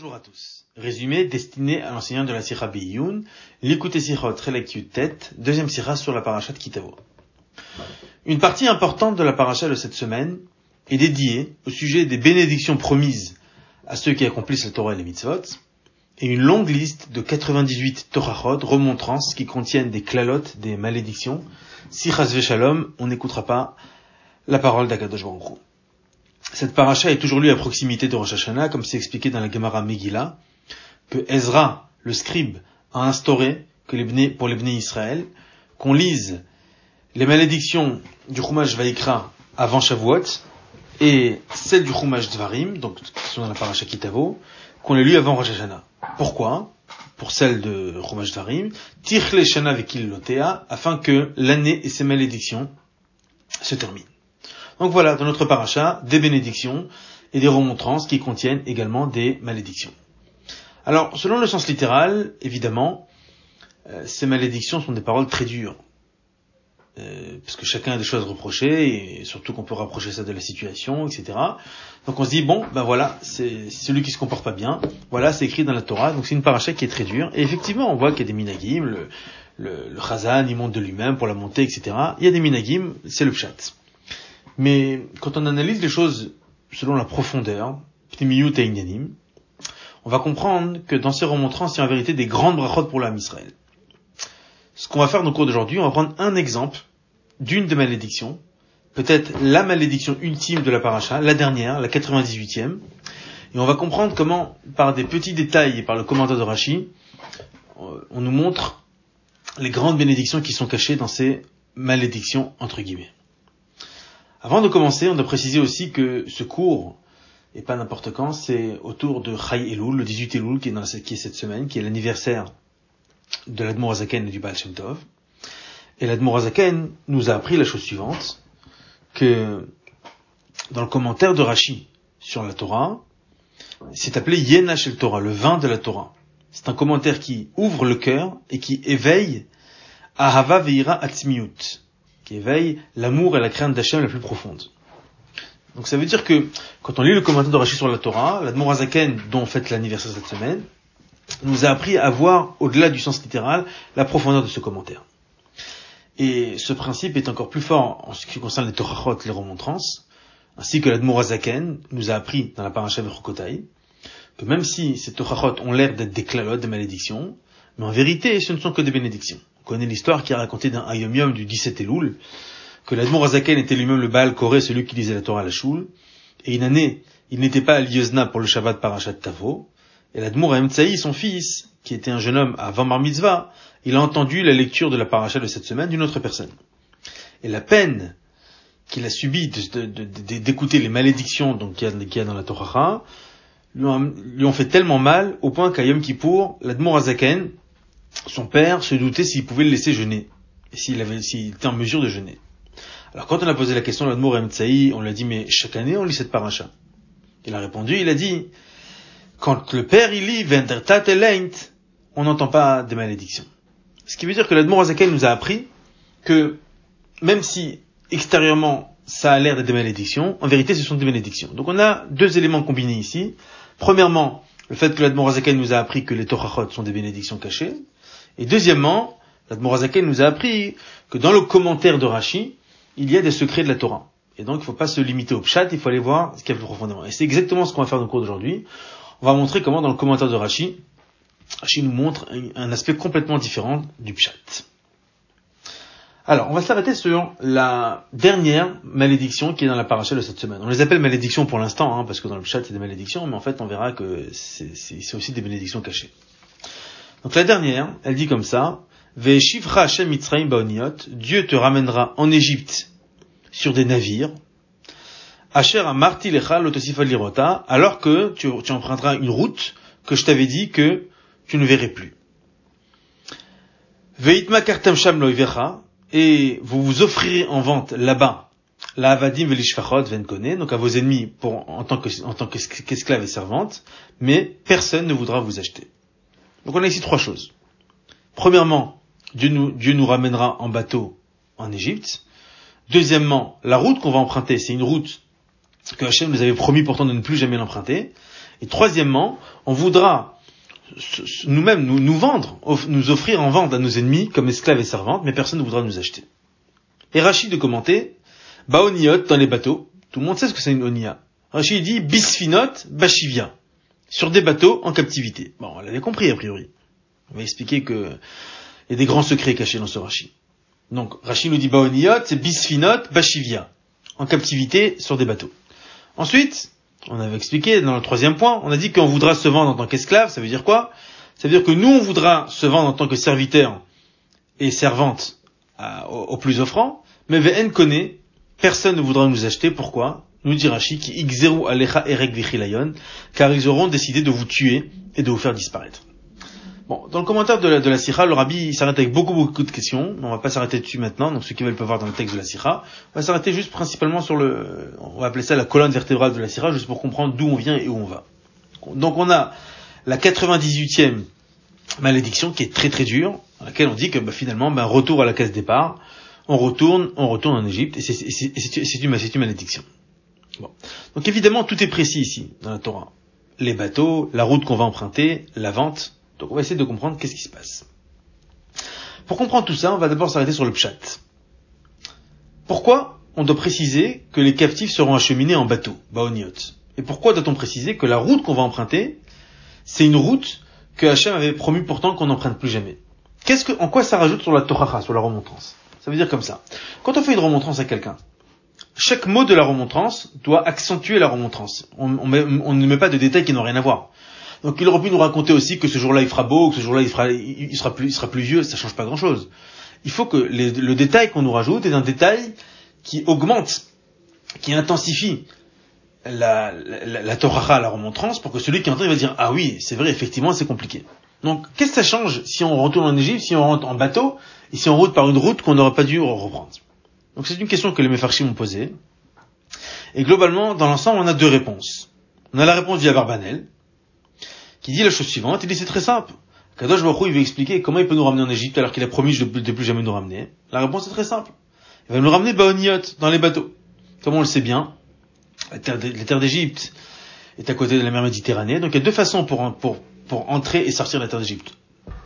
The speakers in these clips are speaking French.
Bonjour à tous. Résumé destiné à l'enseignant de la Sira Biyun, l'écouter Sirot Relektu tête, deuxième Sira sur la paracha de Kitavo. Une partie importante de la paracha de cette semaine est dédiée au sujet des bénédictions promises à ceux qui accomplissent la Torah et les mitzvot, et une longue liste de 98 Torahot, remontrances qui contiennent des clalotes, des malédictions. Si Chazve on n'écoutera pas la parole d'Akadosh Baruch Cette paracha est toujours lue à proximité de Rosh Hashanah, comme c'est expliqué dans la Gemara Megillah, que Ezra, le scribe, a instauré que pour les Bnei Israël, qu'on lise les malédictions du Chumash Vaikra avant Shavuot, et celles du Chumash Dvarim, donc qui sont dans la paracha Kitavo, qu'on les lu avant Rosh Hashanah. Pourquoi? Pour celle de Chumash Dvarim, Tichle Shana Vekil Lotea, afin que l'année et ses malédictions se terminent. Donc voilà, dans notre paracha, des bénédictions et des remontrances qui contiennent également des malédictions. Alors, selon le sens littéral, évidemment, euh, ces malédictions sont des paroles très dures. Euh, parce que chacun a des choses à reprocher, et surtout qu'on peut rapprocher ça de la situation, etc. Donc on se dit, bon, ben voilà, c'est celui qui se comporte pas bien, voilà, c'est écrit dans la Torah, donc c'est une paracha qui est très dure, et effectivement, on voit qu'il y a des minagim, le, le, le Chazan, il monte de lui-même pour la montée, etc. Il y a des minagim, c'est le pshat. Mais quand on analyse les choses selon la profondeur, on va comprendre que dans ces remontrances, il y a en vérité des grandes brachot pour l'âme Israël. Ce qu'on va faire dans le cours d'aujourd'hui, on va prendre un exemple d'une des malédictions, peut-être la malédiction ultime de la paracha, la dernière, la 98e, et on va comprendre comment, par des petits détails et par le commentaire de Rashi, euh, on nous montre les grandes bénédictions qui sont cachées dans ces malédictions, entre guillemets. Avant de commencer, on doit préciser aussi que ce cours, et pas n'importe quand, c'est autour de Chai Elul, le 18 Elul, qui est, dans qui est cette semaine, qui est l'anniversaire de l'Admor Azaken et du Baal Shem Tov. Et l'Admor Azaken nous a appris la chose suivante, que dans le commentaire de Rashi sur la Torah, c'est appelé Yena Shel Torah, le vin de la Torah. C'est un commentaire qui ouvre le cœur et qui éveille Ahava Veira Atzmiut, qui éveille l'amour et la crainte d'Hachem la plus profonde. Donc ça veut dire que quand on lit le commentaire de Rashi sur la Torah, l'Admor Azaken, dont on fête l'anniversaire cette semaine, nous a appris à voir, au-delà du sens littéral, la profondeur de ce commentaire. Et ce principe est encore plus fort en ce qui concerne les Torahot, les remontrances, ainsi que l'Admor Azaken nous a appris dans la paracha Vechokotai, que même si ces Torahot ont l'air d'être des clalotes, des malédictions, mais en vérité, ce ne sont que des bénédictions connaît l'histoire qui est racontée d'un Ayom du 17 Elul, que l'Admor Azaken était lui-même le Baal Koré, celui qui lisait la Torah à la Choule, et une année, il n'était pas à Liozna pour le Shabbat Parashat Tavo, et l'Admor Amtsaï, son fils, qui était un jeune homme à Bar Mitzvah, il a entendu la lecture de la paracha de cette semaine d'une autre personne. Et la peine qu'il a subie d'écouter les malédictions qu'il y, a dans la Torah lui ont, fait tellement mal au point qu'à Kippour, l'Admor Azaken, son père se doutait s'il pouvait le laisser jeûner, et s'il avait, s'il était en mesure de jeûner. Alors quand on a posé la question à l'Admour Tsaï, on lui a dit, mais chaque année on lit cette paracha. Il a répondu, il a dit, quand le père il lit Vendertat on n'entend pas des malédictions. Ce qui veut dire que l'Admour Azaken nous a appris que même si extérieurement ça a l'air d'être des malédictions, en vérité ce sont des bénédictions. Donc on a deux éléments combinés ici. Premièrement, le fait que l'Admour Azaken nous a appris que les Torahot sont des bénédictions cachées. Et deuxièmement, l'Admorazaken nous a appris que dans le commentaire de Rashi, il y a des secrets de la Torah. Et donc, il ne faut pas se limiter au pshat, il faut aller voir ce qu'il y a plus profondément. Et c'est exactement ce qu'on va faire dans le cours d'aujourd'hui. On va montrer comment dans le commentaire de Rashi, Rashi nous montre un aspect complètement différent du pshat. Alors, on va s'arrêter sur la dernière malédiction qui est dans la paracha de cette semaine. On les appelle malédictions pour l'instant, hein, parce que dans le chat c'est des malédictions, mais en fait on verra que c'est aussi des bénédictions cachées. Donc la dernière, elle dit comme ça, Ve'shivra Hashem Mitzrayim Baoniot, Dieu te ramènera en Égypte sur des navires, Asher Amarti Lecha Lirota, alors que tu, emprunteras une route que je t'avais dit que tu ne verrais plus. Veitma Kartam Sham Loivecha, et vous vous offrirez en vente là-bas la Avadim Velishfachot Venkone, donc à vos ennemis pour, en tant qu'esclaves et servantes, mais personne ne voudra vous acheter. Donc on a ici trois choses. Premièrement, Dieu nous, ramènera en bateau en Égypte. Deuxièmement, la route qu'on va emprunter, c'est une route que Hachem nous avait promis pourtant de ne plus jamais l'emprunter. Et troisièmement, on voudra nous-mêmes nous, nous vendre, nous offrir en vente à nos ennemis comme esclaves et servantes, mais personne ne voudra nous acheter. Et Rachid de commenter, Baoniot dans les bateaux, tout le monde sait ce que c'est une onia. Rachid dit bisfinot bashivia, sur des bateaux en captivité. Bon, on l'avait compris a priori. On va expliquer que il y a des grands secrets cachés dans ce Rachid. Donc Rachid nous dit Baoniot, c'est bisfinot bashivia, en captivité sur des bateaux. Ensuite, on avait expliqué dans le troisième point, on a dit qu'on voudra se vendre en tant qu'esclave, ça veut dire quoi? Ça veut dire que nous, on voudra se vendre en tant que serviteur et servante au, plus offrant, mais VN connaît, personne ne voudra nous acheter, pourquoi? Nous dit Rashi, qui alecha erek car ils auront décidé de vous tuer et de vous faire disparaître. Bon, dans le commentaire de la, de la le rabbi s'arrête avec beaucoup beaucoup de questions. On va pas s'arrêter dessus maintenant, donc ceux qui veulent peuvent voir dans le texte de la Sira. On va s'arrêter juste principalement sur le, on va appeler ça la colonne vertébrale de la Sira, juste pour comprendre d'où on vient et où on va. Donc on a la 98e malédiction qui est très très dure, dans laquelle on dit que bah, finalement, bah, retour à la case départ, on retourne, on retourne en Égypte, et c'est une, une malédiction. Donc évidemment, tout est précis ici, dans la Torah. Les bateaux, la route qu'on va emprunter, la vente, donc on va essayer de comprendre qu'est-ce qui se passe. Pour comprendre tout ça, on va d'abord s'arrêter sur le pshat. Pourquoi on doit préciser que les captifs seront acheminés en bateau, baoniot? Et pourquoi doit-on préciser que la route qu'on va emprunter, c'est une route que Hachem avait promis pourtant qu'on n'emprunte plus jamais? Qu'est-ce que, en quoi ça rajoute sur la Torah, sur la remontrance? Ça veut dire comme ça. Quand on fait une remontrance à quelqu'un, chaque mot de la remontrance doit accentuer la remontrance. On, ne met pas de détails qui n'ont rien à voir. Donc il aurait pu nous raconter aussi que ce jour-là il fera beau, que ce jour-là il, fera, il, sera plus, il sera pluvieux, ça change pas grand-chose. Il faut que le détail qu'on nous rajoute est un détail qui augmente, qui intensifie la, la, la, la remontrance, pour que celui qui entend il va dire ah oui c'est vrai effectivement c'est compliqué. Donc qu'est-ce que ça change si on retourne en Égypte, si on rentre en bateau et si on route par une route qu'on n'aurait pas dû reprendre. Donc c'est une question que les Mefarchim m'ont posée. Et globalement, dans l'ensemble, on a deux réponses. On a la réponse via Barbanel, qui dit la chose suivante. Il dit c'est très simple. Kadosh Baruch il veut expliquer comment il peut nous ramener en Égypte alors qu'il a promis de, de plus jamais nous ramener. La réponse est très simple. Il va nous ramener Baoniot dans les bateaux. Comme on le sait bien, la terre d'Égypte est à côté de la mer Méditerranée. Donc il y a deux façons pour, pour, pour entrer et sortir de la terre d'Égypte.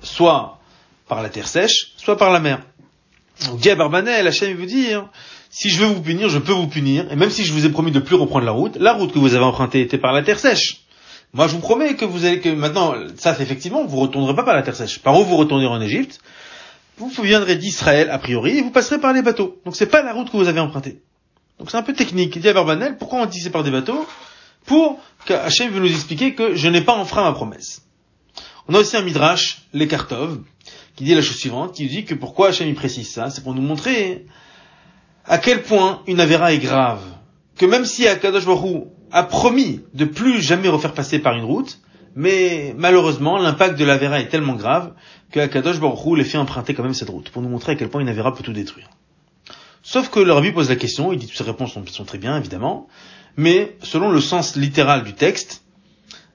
Soit par la terre sèche, soit par la mer. À Barbanel, Hachem vous dire, si je veux vous punir, je peux vous punir, et même si je vous ai promis de plus reprendre la route, la route que vous avez empruntée était par la terre sèche. Moi, je vous promets que vous allez que maintenant, ça, c'est effectivement, vous retournerez pas par la terre sèche. Par où vous retournerez en Égypte? Vous viendrez d'Israël a priori et vous passerez par les bateaux. Donc c'est pas la route que vous avez empruntée. Donc c'est un peu technique. Il dit à Barbanel, pourquoi on dit c'est par des bateaux? Pour qu'Hachem veut nous expliquer que je n'ai pas enfreint ma promesse. On a aussi un midrash, l'Ekartov, qui dit la chose suivante, qui dit que pourquoi Hachem y précise ça, c'est pour nous montrer à quel point une avéra est grave. Que même si Akadosh Baruch a promis de plus jamais refaire passer par une route, mais malheureusement, l'impact de la Vera est tellement grave que Akadosh Baruch les fait emprunter quand même cette route, pour nous montrer à quel point une Avera peut tout détruire. Sauf que le Rabbi pose la question, il dit que ses réponses sont, très bien, évidemment, mais selon le sens littéral du texte,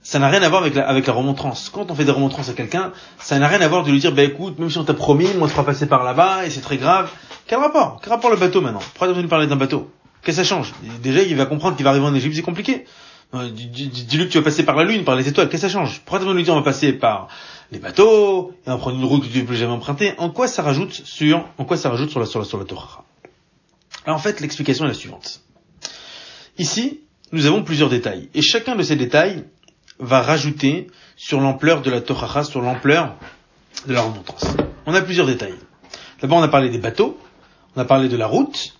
ça n'a rien à voir avec la, avec la remontrance. Quand on fait des remontrances à quelqu'un, ça n'a rien à voir de lui dire, bah écoute, même si on t'a promis, moi on te fera passer par là-bas, et c'est très grave. Quel rapport? Quel rapport le bateau maintenant? Pourquoi tu nous parler d'un bateau? Qu'est-ce que ça change? Déjà, il va comprendre qu'il va arriver en Égypte, c'est compliqué. Euh, dis-lui que tu vas passer par la Lune, par les étoiles, qu'est-ce que ça change? Pourquoi tu lui dire on va passer par les bateaux, et on va prendre une route que tu ne peux jamais emprunter? En quoi ça rajoute sur, en quoi ça rajoute sur la, sur la, sur la Torah? Alors en fait, l'explication est la suivante. Ici, nous avons plusieurs détails, et chacun de ces détails va rajouter sur l'ampleur de la Torah, sur l'ampleur de la remontrance. On a plusieurs détails. D'abord, on a parlé des bateaux, on a parlé de la route,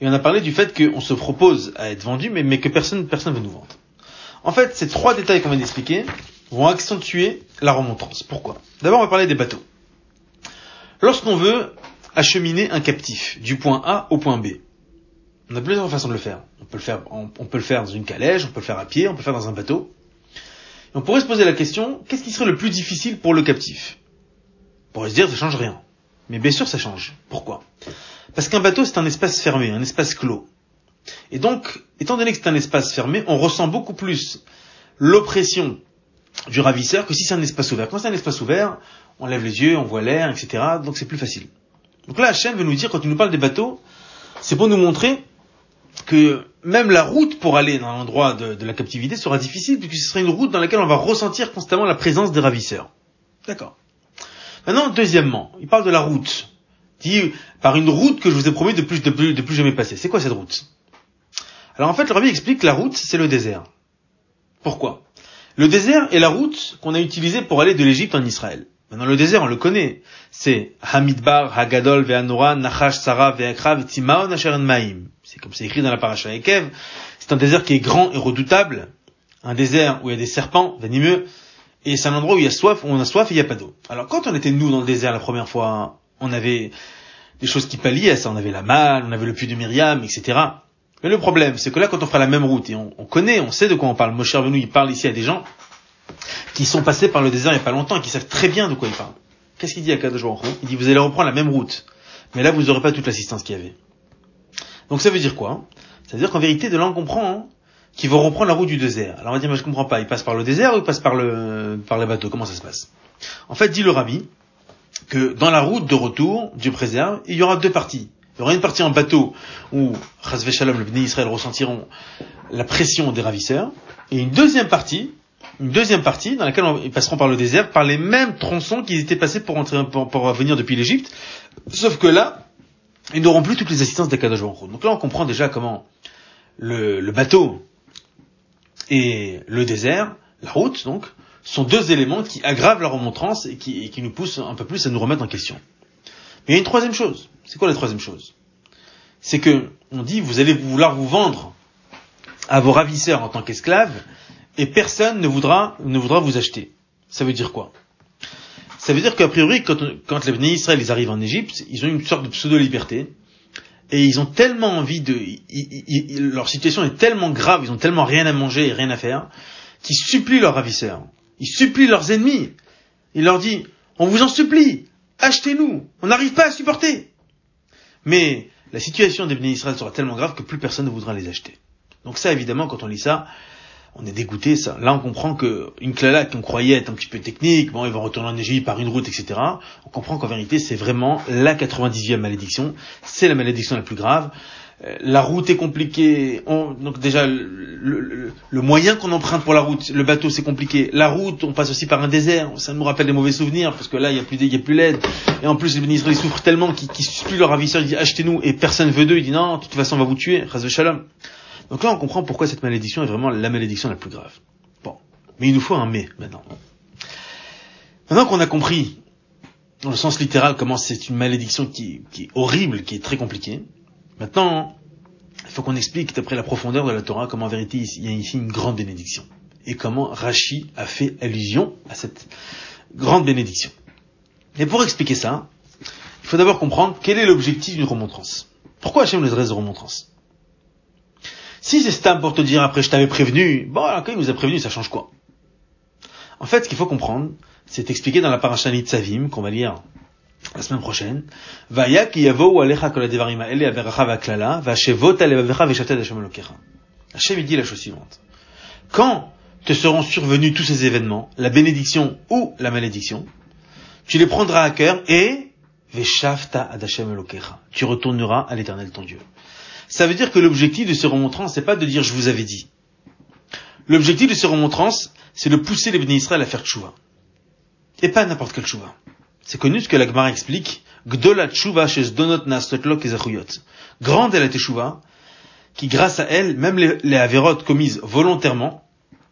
et on a parlé du fait qu'on se propose à être vendu, mais, que personne personne veut nous vendre. En fait, ces trois détails qu'on vient d'expliquer vont accentuer la remontrance. Pourquoi? D'abord, on va parler des bateaux. Lorsqu'on veut acheminer un captif du point A au point B, on a plusieurs façons de le faire. On peut le faire, on, peut le faire dans une calèche, on peut le faire à pied, on peut le faire dans un bateau. On pourrait se poser la question, qu'est-ce qui serait le plus difficile pour le captif? On pourrait se dire, ça change rien. Mais bien sûr, ça change. Pourquoi? Parce qu'un bateau, c'est un espace fermé, un espace clos. Et donc, étant donné que c'est un espace fermé, on ressent beaucoup plus l'oppression du ravisseur que si c'est un espace ouvert. Quand c'est un espace ouvert, on lève les yeux, on voit l'air, etc. Donc c'est plus facile. Donc là, Hachem veut nous dire, quand il nous parle des bateaux, c'est pour nous montrer que même la route pour aller dans l'endroit de, de, la captivité sera difficile, puisque ce sera une route dans laquelle on va ressentir constamment la présence des ravisseurs. D'accord. Maintenant, deuxièmement, il parle de la route. Il dit, par une route que je vous ai promis de plus, de plus, de plus jamais passer. C'est quoi cette route? Alors en fait, le rabbi explique que la route, c'est le désert. Pourquoi? Le désert est la route qu'on a utilisée pour aller de l'Égypte en Israël. Maintenant, le désert, on le connaît. C'est Hamidbar, Hagadol, Ve'anora, Nachash, Sarah, Ve'akra, Ve'timaon, Asher Maim. C'est comme c'est écrit dans la paracha Ekev. C'est un désert qui est grand et redoutable. Un désert où il y a des serpents venimeux. Et c'est un endroit où il y a soif, où on a soif et il n'y a pas d'eau. Alors, quand on était nous dans le désert la première fois, on avait des choses qui palliaient à ça. On avait la malle, on avait le puits de Myriam, etc. Mais le problème, c'est que là, quand on fera la même route, et on, on connaît, on sait de quoi on parle. Moshe Rabbeinu, il parle ici à des gens qui sont passés par le désert il n'y a pas longtemps et qui savent très bien de quoi il parle. Qu'est-ce qu'il dit à Kadosh Il dit, vous allez reprendre la même route. Mais là, vous n'aurez pas toute l'assistance qu'il y avait. Donc ça veut dire quoi? Ça veut dire qu'en vérité, de là, on comprend qu'ils vont reprendre la route du désert. Alors on va dire, mais je comprends pas, ils passent par le désert ou ils passent par le, par le bateau Comment ça se passe? En fait, dit le rabbi, que dans la route de retour, Dieu préserve, il y aura deux parties. Il y aura une partie en bateau où, Chazvé Shalom, le béni Israël ressentiront la pression des ravisseurs, et une deuxième partie une deuxième partie dans laquelle ils passeront par le désert, par les mêmes tronçons qu'ils étaient passés pour, entrer, pour, venir depuis l'Égypte. Sauf que là, ils n'auront plus toutes les assistances d'Akadosh Baruch Donc là, on comprend déjà comment le, le, bateau et le désert, la route donc, sont deux éléments qui aggravent la remontrance et qui, et qui nous poussent un peu plus à nous remettre en question. Mais il y a une troisième chose. C'est quoi la troisième chose? C'est que on dit vous allez vouloir vous vendre à vos ravisseurs en tant qu'esclaves et personne ne voudra, ne voudra vous acheter. Ça veut dire quoi? Ça veut dire qu'a priori, quand, quand les bénis Israël ils arrivent en Égypte, ils ont une sorte de pseudo-liberté, et ils ont tellement envie de... leur situation est tellement grave, ils ont tellement rien à manger et rien à faire, qu'ils supplient leurs ravisseurs. Ils supplient leurs ennemis. Ils leur disent, on vous en supplie, achetez-nous, on n'arrive pas à supporter. Mais la situation des bénis Israël sera tellement grave que plus personne ne voudra les acheter. Donc ça, évidemment, quand on lit ça, on est dégoûté. Ça. Là, on comprend que une clala qu'on croyait être un petit peu technique, bon, ils vont retourner en Égypte par une route, etc. On comprend qu'en vérité, c'est vraiment la 90e malédiction. C'est la malédiction la plus grave. Euh, la route est compliquée. donc déjà, le, moyen qu'on emprunte pour la route, le bateau, c'est compliqué. La route, on passe aussi par un désert. Ça nous rappelle des mauvais souvenirs parce que là, il n'y a plus il y a plus l'aide. Et en plus, les ministres ils souffrent tellement qu'ils qu supplient leur ravisseur. Ils disent achetez-nous et personne veut d'eux. Ils disent non, de toute façon, on va vous tuer. Ras shalom. Donc là, on comprend pourquoi cette malédiction est vraiment la malédiction la plus grave. Bon. Mais il nous faut un mais, maintenant. Maintenant qu'on a compris, dans le sens littéral, comment c'est une malédiction qui, est horrible, qui est très compliquée, maintenant, il faut qu'on explique, d'après la profondeur de la Torah, comment en vérité il y a ici une grande bénédiction. Et comment Rashi a fait allusion à cette grande bénédiction. Et pour expliquer ça, il faut d'abord comprendre quel est l'objectif d'une remontrance. Pourquoi Hachem nous adresse de remontrance si c'est Stam pour te dire après je t'avais prévenu, bon, alors quand il nous a prévenu, ça change quoi? En fait, ce qu'il faut comprendre, c'est expliqué dans la paracha Savim, qu'on va lire la semaine prochaine. Vaya ki yavo alecha kol adevarim haele averacha vaklala, vashevot alevavecha veshatet Hashem elokecha. Hashem dit la chose suivante. Quand te seront survenus tous ces événements, la bénédiction ou la malédiction, tu les prendras à cœur et veshavta ad. Tu retourneras à l'éternel ton Dieu. Ça veut dire que l'objectif de ce remontrance, c'est pas de dire je vous avais dit. L'objectif de ce remontrance, c'est de pousser les bénis Israël à faire tchouva. Et pas n'importe quel tchouva. C'est connu ce que la Gemara explique. Gdola tchouva chez Donot Nastotlok et Grande est la tchouva, qui grâce à elle, même les, les commises volontairement,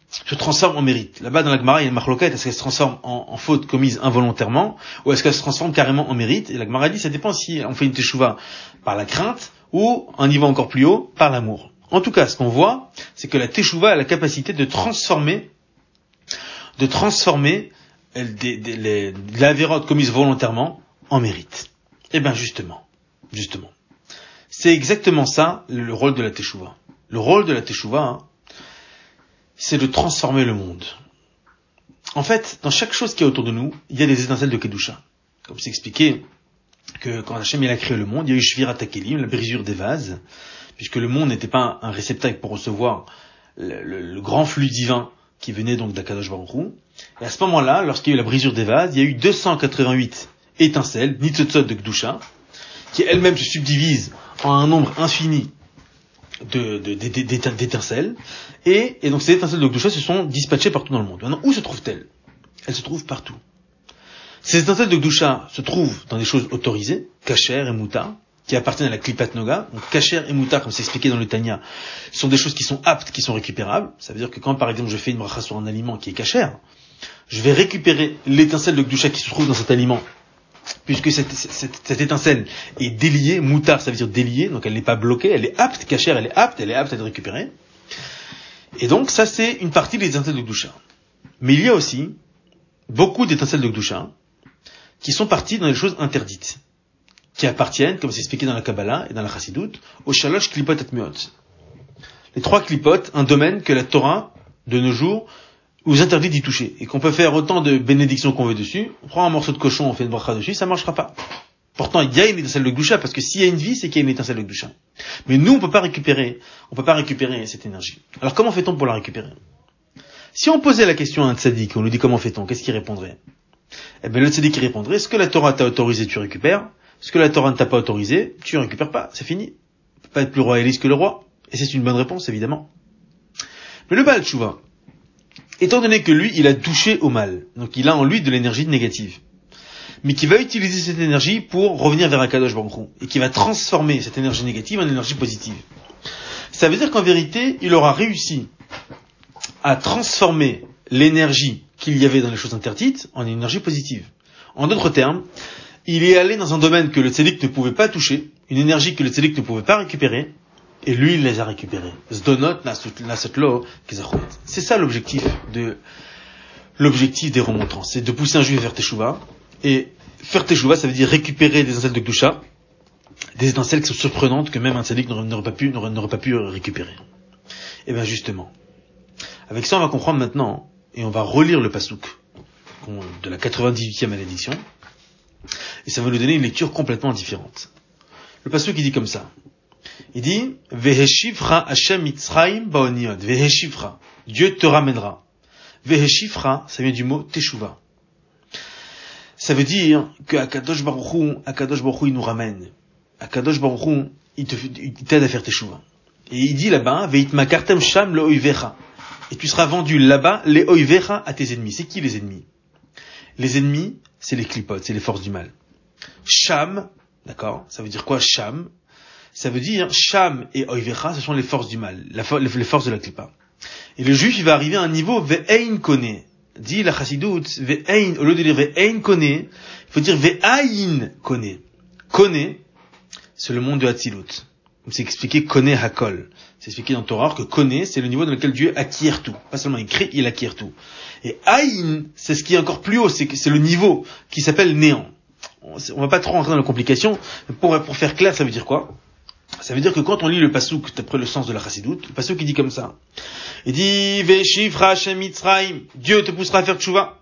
se transforment en mérite. Là-bas dans la Gemara, il y a une marloquette, est-ce qu'elle se transforme en, faute commise involontairement, ou est-ce qu'elle se transforme carrément en mérite? Et la Gemara dit, ça dépend si on fait une teshuva par la crainte, ou un niveau encore plus haut, par l'amour. En tout cas, ce qu'on voit, c'est que la teshuva a la capacité de transformer, de transformer des, l'avérote commise volontairement en mérite. Eh bien, justement, justement. C'est exactement ça, le rôle de la teshuva. Le rôle de la teshuva, hein, c'est de transformer le monde. En fait, dans chaque chose qui est autour de nous, il y a des étincelles de Kedusha. Comme c'est expliqué, que quand Hachem il a créé le monde, il y a eu Shvira Takelim, la brisure des vases, puisque le monde n'était pas un réceptacle pour recevoir le, grand flux divin qui venait donc d'Akadosh Baruch Et à ce moment-là, lorsqu'il y a eu la brisure des vases, il y a eu 288 étincelles, Nitzotzot de Kedusha, qui elles-mêmes se subdivisent en un nombre infini d'étincelles. Et, et donc ces étincelles de Gdusha se sont dispatchées partout dans le monde. Maintenant, où se trouvent-elles? Elles se trouvent partout. Ces étincelles de Gdusha se trouvent dans des choses autorisées, Kacher et Mouta, qui appartiennent à la Klipat Noga. Donc Kacher et Mouta, comme c'est expliqué dans le Tanya, sont des choses qui sont aptes, qui sont récupérables. Ça veut dire que quand par exemple je fais une bracha sur un aliment qui est Kacher, je vais récupérer l'étincelle de Gdusha qui se trouve dans cet aliment puisque cette, cette, étincelle est déliée, moutar ça veut dire déliée, donc elle n'est pas bloquée, elle est apte, cachère elle est apte, elle est apte à être récupérée. Et donc ça c'est une partie des étincelles de Gdusha. Mais il y a aussi beaucoup d'étincelles de Gdusha qui sont parties dans les choses interdites, qui appartiennent, comme c'est expliqué dans la Kabbalah et dans la Chassidoute, au shalosh klipot atmeot. Les trois klipotes, un domaine que la Torah, de nos jours, vous interdit d'y toucher, et qu'on peut faire autant de bénédictions qu'on veut dessus, on prend un morceau de cochon, on fait une bracha dessus, ça marchera pas. Pourtant, il y a une étincelle de Gdusha, parce que s'il y a une vie, c'est qu'il y a une étincelle de Gdusha. Mais nous, on peut pas récupérer, on peut pas récupérer cette énergie. Alors comment fait-on pour la récupérer? Si on posait la question à un tzaddik, on lui dit comment fait-on, qu'est-ce qu'il répondrait? Eh bien, le tzaddik répondrait, ce que la Torah t'a autorisé, tu récupères, ce que la Torah ne t'a pas autorisé, tu ne récupères pas, c'est fini. Pas être plus royaliste que le roi. Et c'est une bonne réponse, évidemment. Mais le Baal Tshuva, étant donné que lui, il a touché au mal, donc il a en lui de l'énergie négative, mais qui va utiliser cette énergie pour revenir vers Akadosh Baruch et qui va transformer cette énergie négative en énergie positive. Ça veut dire qu'en vérité, il aura réussi à transformer l'énergie qu'il y avait dans les choses interdites en énergie positive. En d'autres termes, il est allé dans un domaine que le tzédik ne pouvait pas toucher, une énergie que le tzédik ne pouvait pas récupérer, et lui, il les a récupérés. C'est ça l'objectif de, l'objectif des remontrants. C'est de pousser un juif vers Teshuvah. Et faire Teshuvah, ça veut dire récupérer des étincelles de Gdusha, des étincelles qui sont surprenantes que même un tzaddik n'aurait pas pu, n'aurait pas pu récupérer. Et eh bien justement. Avec ça, on va comprendre maintenant, et on va relire le pasouk de la 98e malédiction, et ça va nous donner une lecture complètement différente. Le pasouk, il dit comme ça. Il dit, Veheshivra Hashem Mitzrayim Baoniot. Veheshivra. Dieu te ramènera. Veheshivra, ça vient du mot Teshuva. Ça veut dire que Akadosh Baruch Akadosh Baruch il nous ramène. Akadosh Baruch il t'aide à faire Teshuva. Et il dit là-bas, Veitmakartem Sham le Et tu seras vendu là-bas, les oivecha, à tes ennemis. C'est qui les ennemis? Les ennemis, c'est les clipotes, c'est les forces du mal. Sham, d'accord? Ça veut dire quoi, Sham? ça veut dire Sham et Oivecha, ce sont les forces du mal, les forces de la Klippa. Et le juif, il va arriver à un niveau Ve'ein kone. Dit la chassidoute, Ve'ein, au lieu de dire Ve'ein kone, il faut dire Ve'ain kone. Kone, c'est le monde de Hatzilut. C'est expliqué Kone Hakol. C'est expliqué dans Torah que Kone, c'est le niveau dans lequel Dieu acquiert tout. Pas seulement il crée, il acquiert tout. Et Aïn, c'est ce qui est encore plus haut, c'est le niveau qui s'appelle néant. On va pas trop rentrer dans la complication. Pour, pour faire clair, ça veut dire quoi? Ça veut dire que quand on lit le pasouk, d'après le sens de la chassidoute, le pasouk il dit comme ça. Il dit, Dieu te poussera à faire tchouva.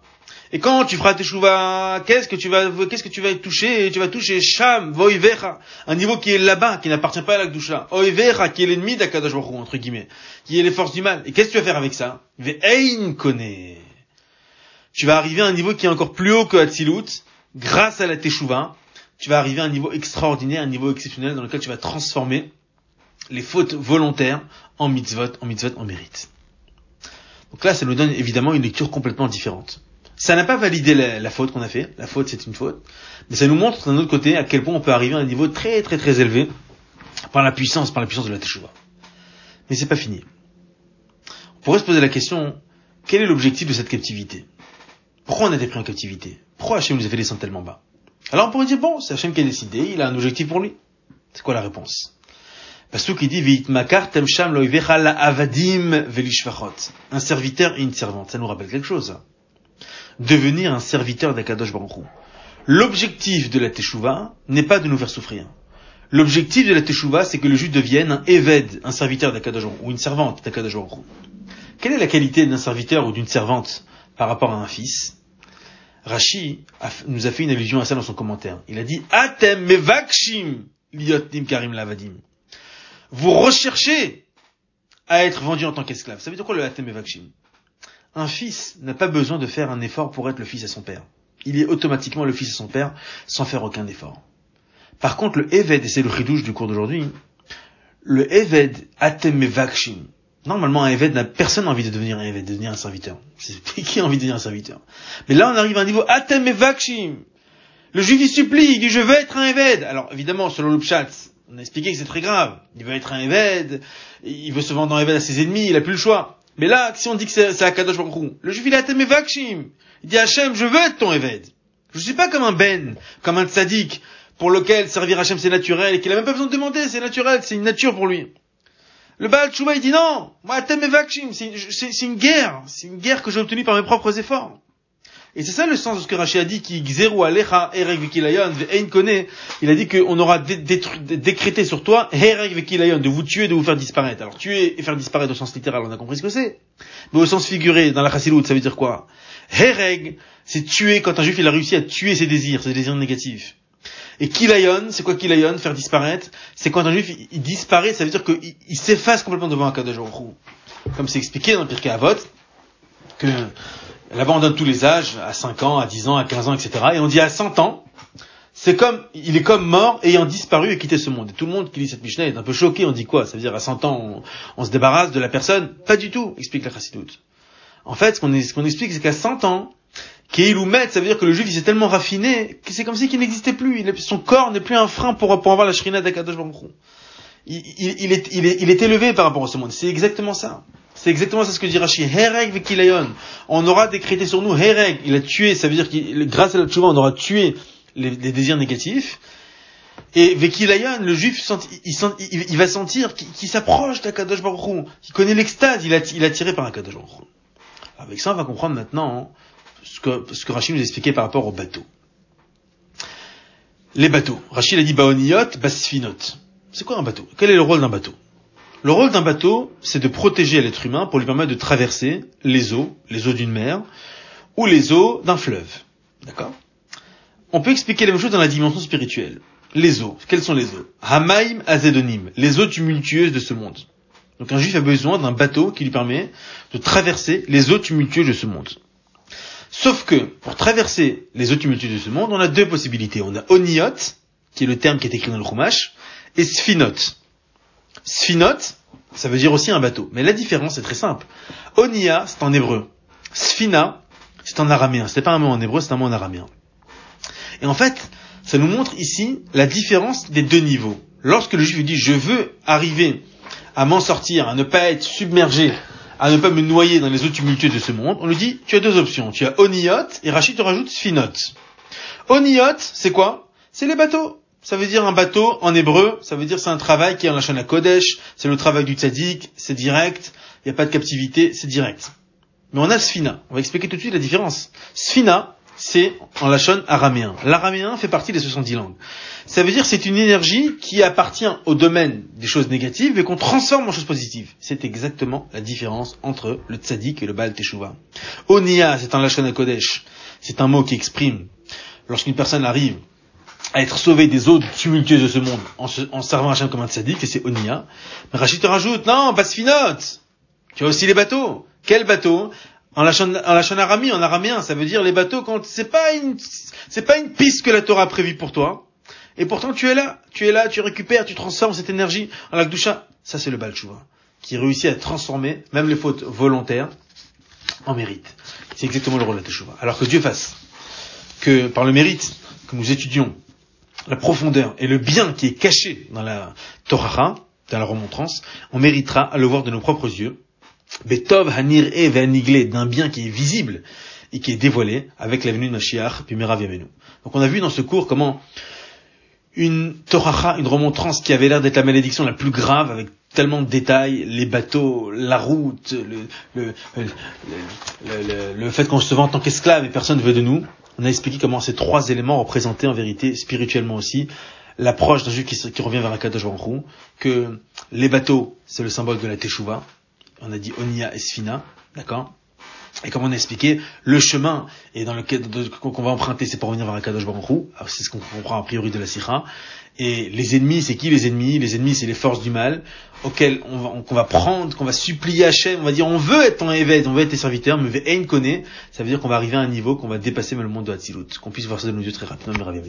Et quand tu feras tchouva, qu'est-ce que tu vas, qu'est-ce que tu vas toucher? Tu vas toucher Sham, Voivecha, un niveau qui est là-bas, qui n'appartient pas à la Gdusha. Oivecha, qui est l'ennemi d'Akadash entre guillemets, qui est les forces du mal. Et qu'est-ce que tu vas faire avec ça? Ve'ein kone. Tu vas arriver à un niveau qui est encore plus haut que Hatzilut, grâce à la Teshuvah, tu vas arriver à un niveau extraordinaire, un niveau exceptionnel dans lequel tu vas transformer les fautes volontaires en mitzvot, en mitzvot, en mérite. Donc là, ça nous donne évidemment une lecture complètement différente. Ça n'a pas validé la, faute qu'on a fait. La faute, c'est une faute. Mais ça nous montre d'un autre côté à quel point on peut arriver à un niveau très très très élevé par la puissance, par la puissance de la Teshuvah. Mais c'est pas fini. On pourrait se poser la question, quel est l'objectif de cette captivité? Pourquoi on a été pris en captivité? Pourquoi Hachem nous a fait descendre tellement bas? Alors on pourrait dire, bon, c'est Hachem qui a décidé, il a un objectif pour lui. C'est quoi la réponse? Parce qui dit Un serviteur et une servante. Ça nous rappelle quelque chose. Devenir un serviteur d'Akadosh Baruch L'objectif de la Teshuvah n'est pas de nous faire souffrir. L'objectif de la Teshuvah, c'est que le juif devienne un Eved, un serviteur d'Akadosh ou une servante d'Akadosh Quelle est la qualité d'un serviteur ou d'une servante par rapport à un fils? Rashi nous a fait une allusion à ça dans son commentaire. Il a dit Atem mevakshim liotnim karim lavadim. Vous recherchez à être vendu en tant qu'esclave. Ça veut dire quoi le Atem mevakshim? Un fils n'a pas besoin de faire un effort pour être le fils à son père. Il est automatiquement le fils à son père sans faire aucun effort. Par contre, le Eved, et c'est le chidouche du cours d'aujourd'hui, le Eved Atem Mevakshim. Normalement, un Eved n'a personne envie de devenir un Eved, de devenir un serviteur. C'est qui a envie de devenir un serviteur? Mais là, on arrive à un niveau Atem Mevakshim. Le juif, il supplie, il dit, je veux être un Eved. Alors, évidemment, selon le on a expliqué que c'est très grave. Il veut être un Eved, il veut se vendre en Eved à ses ennemis, il a plus le choix. Mais là, si on dit que c'est Akadosh Baruch le juif, il a Mevakshim. Il dit, Hachem, je veux être ton Eved. Je suis pas comme un Ben, comme un tzaddik, pour lequel servir Hachem c'est naturel et qu'il a même pas besoin de demander, c'est naturel, c'est une nature pour lui. Le Baal Tshuva il dit non, moi Atem Mevakshim, c'est une, guerre, c'est une guerre que j'ai obtenue par mes propres efforts. Et c'est ça le sens de ce que Rashi a dit, qui Xeru Alecha Ereg Vekilayon Ve'ein connaît. Il a dit qu'on aura décrété sur toi Ereg Vekilayon, de vous tuer, de vous faire disparaître. Alors tuer et faire disparaître au sens littéral, on a compris ce que c'est. Mais au sens figuré, dans la Chassilout, ça veut dire quoi? Hereg, c'est tuer quand un juif il a réussi à tuer ses désirs, ses désirs négatifs. Et kilayon, c'est quoi kilayon Faire disparaître? C'est quand un juif il, disparaît, ça veut dire qu'il il, s'efface complètement devant un jour. Comme c'est expliqué dans le Pirkei Avot, que là-bas on donne tous les âges, à 5 ans, à 10 ans, à 15 ans, etc. Et on dit à 100 ans, c'est comme, il est comme mort ayant disparu et quitté ce monde. Et tout le monde qui lit cette Mishnah est un peu choqué, on dit quoi? Ça veut dire à 100 ans on, se débarrasse de la personne? Pas du tout, explique la Chassidoute. En fait, ce qu'on explique, c'est qu'à 100 ans, Keil ou ça veut dire que le juif il s'est tellement raffiné que c'est comme si qu'il n'existait plus. Son corps n'est plus un frein pour, avoir la shrina d'Akadosh Baruch il, il, il, il est élevé par rapport à ce monde. C'est exactement ça. C'est exactement ça ce que dit Rashi. Hereg vekilayon. On aura décrété sur nous Hereg. Il a tué, ça veut dire que grâce à la tchouva, on aura tué les, désirs négatifs. Et vekilayon, le juif, il, il, il va sentir qu'il s'approche d'Akadosh Baruch Il connaît l'extase, il, a, il est attiré par Akadosh Baruch avec ça, on va comprendre maintenant ce que, ce que Rachid nous expliquait par rapport aux bateaux. Les bateaux. Rachid a dit baoniyot, basfinot. C'est quoi un bateau? Quel est le rôle d'un bateau? Le rôle d'un bateau, c'est de protéger l'être humain pour lui permettre de traverser les eaux, les eaux d'une mer, ou les eaux d'un fleuve. D'accord? On peut expliquer la même chose dans la dimension spirituelle. Les eaux. Quelles sont les eaux? Hamaim azedonim, les eaux tumultueuses de ce monde. Donc un juif a besoin d'un bateau qui lui permet de traverser les eaux tumultueuses de ce monde. Sauf que, pour traverser les eaux tumultueuses de ce monde, on a deux possibilités. On a oniot, qui est le terme qui est écrit dans le Chumash, et sfinot. Sfinot, ça veut dire aussi un bateau. Mais la différence est très simple. Onia, c'est en hébreu. Sfina, c'est en araméen. C'est pas un mot en hébreu, c'est un mot en araméen. Et en fait, ça nous montre ici la différence des deux niveaux. Lorsque le juif dit je veux arriver à m'en sortir, à ne pas être submergé, à ne pas me noyer dans les eaux tumultueuses de ce monde, on lui dit, tu as deux options. Tu as Oniyot, et Rachid te rajoute Sfinot. Oniyot, c'est quoi? C'est les bateaux. Ça veut dire un bateau en hébreu, ça veut dire c'est un travail qui est en la à Kodesh, c'est le travail du tzaddik, c'est direct, il n'y a pas de captivité, c'est direct. Mais on a Sfina. On va expliquer tout de suite la différence. Sfina, c'est en lachon araméen. L'araméen fait partie des 70 langues. Ça veut dire c'est une énergie qui appartient au domaine des choses négatives et qu'on transforme en choses positives. C'est exactement la différence entre le tzaddik et le Baal Teshuvah. Onia, c'est un lachon Kodesh. C'est un mot qui exprime lorsqu'une personne arrive à être sauvée des eaux tumultueuses de ce monde en, se, en servant Hachem comme un tzaddik, et c'est Onia. Mais Rachid te rajoute, non, pas Sfinot. Tu as aussi les bateaux. Quel bateau? En lachon, en arami, en araméen, ça veut dire les bateaux quand c'est pas une, c'est pas une piste que la Torah a prévue pour toi. Et pourtant, tu es là, tu es là, tu récupères, tu transformes cette énergie en l'akdoucha. Ça, c'est le Balchouva, qui réussit à transformer même les fautes volontaires en mérite. C'est exactement le rôle de la Teshuvah. Alors que Dieu fasse que par le mérite que nous étudions la profondeur et le bien qui est caché dans la Torah, dans la remontrance, on méritera à le voir de nos propres yeux Betov Hanir E d'un bien qui est visible et qui est dévoilé avec la venue de Mashiach, puis Merav Donc on a vu dans ce cours comment une Toracha, une remontrance qui avait l'air d'être la malédiction la plus grave, avec tellement de détails, les bateaux, la route, le, le, fait qu'on se vend en tant qu'esclave et personne ne veut de nous. On a expliqué comment ces trois éléments représentaient en vérité, spirituellement aussi, l'approche d'un juif qui, revient vers Akadosh Baruch que les bateaux, c'est le symbole de la Teshuvah, on a dit Onia et Sfina, d'accord? Et comme on a expliqué, le chemin et dans lequel qu'on va emprunter, c'est pour revenir vers Akadosh Baruch C'est ce qu'on comprend a priori de la Sikha. Et les ennemis, c'est qui les ennemis? Les ennemis, c'est les forces du mal auxquelles on va, va prendre, qu'on va supplier Hachem. On va dire, on veut être ton évêque, on veut être tes serviteurs, mais Ein connaît. Ça veut dire qu'on va arriver à un niveau qu'on va dépasser le monde de Hatzilut. Qu'on puisse voir ça de nos yeux très rapidement. Mais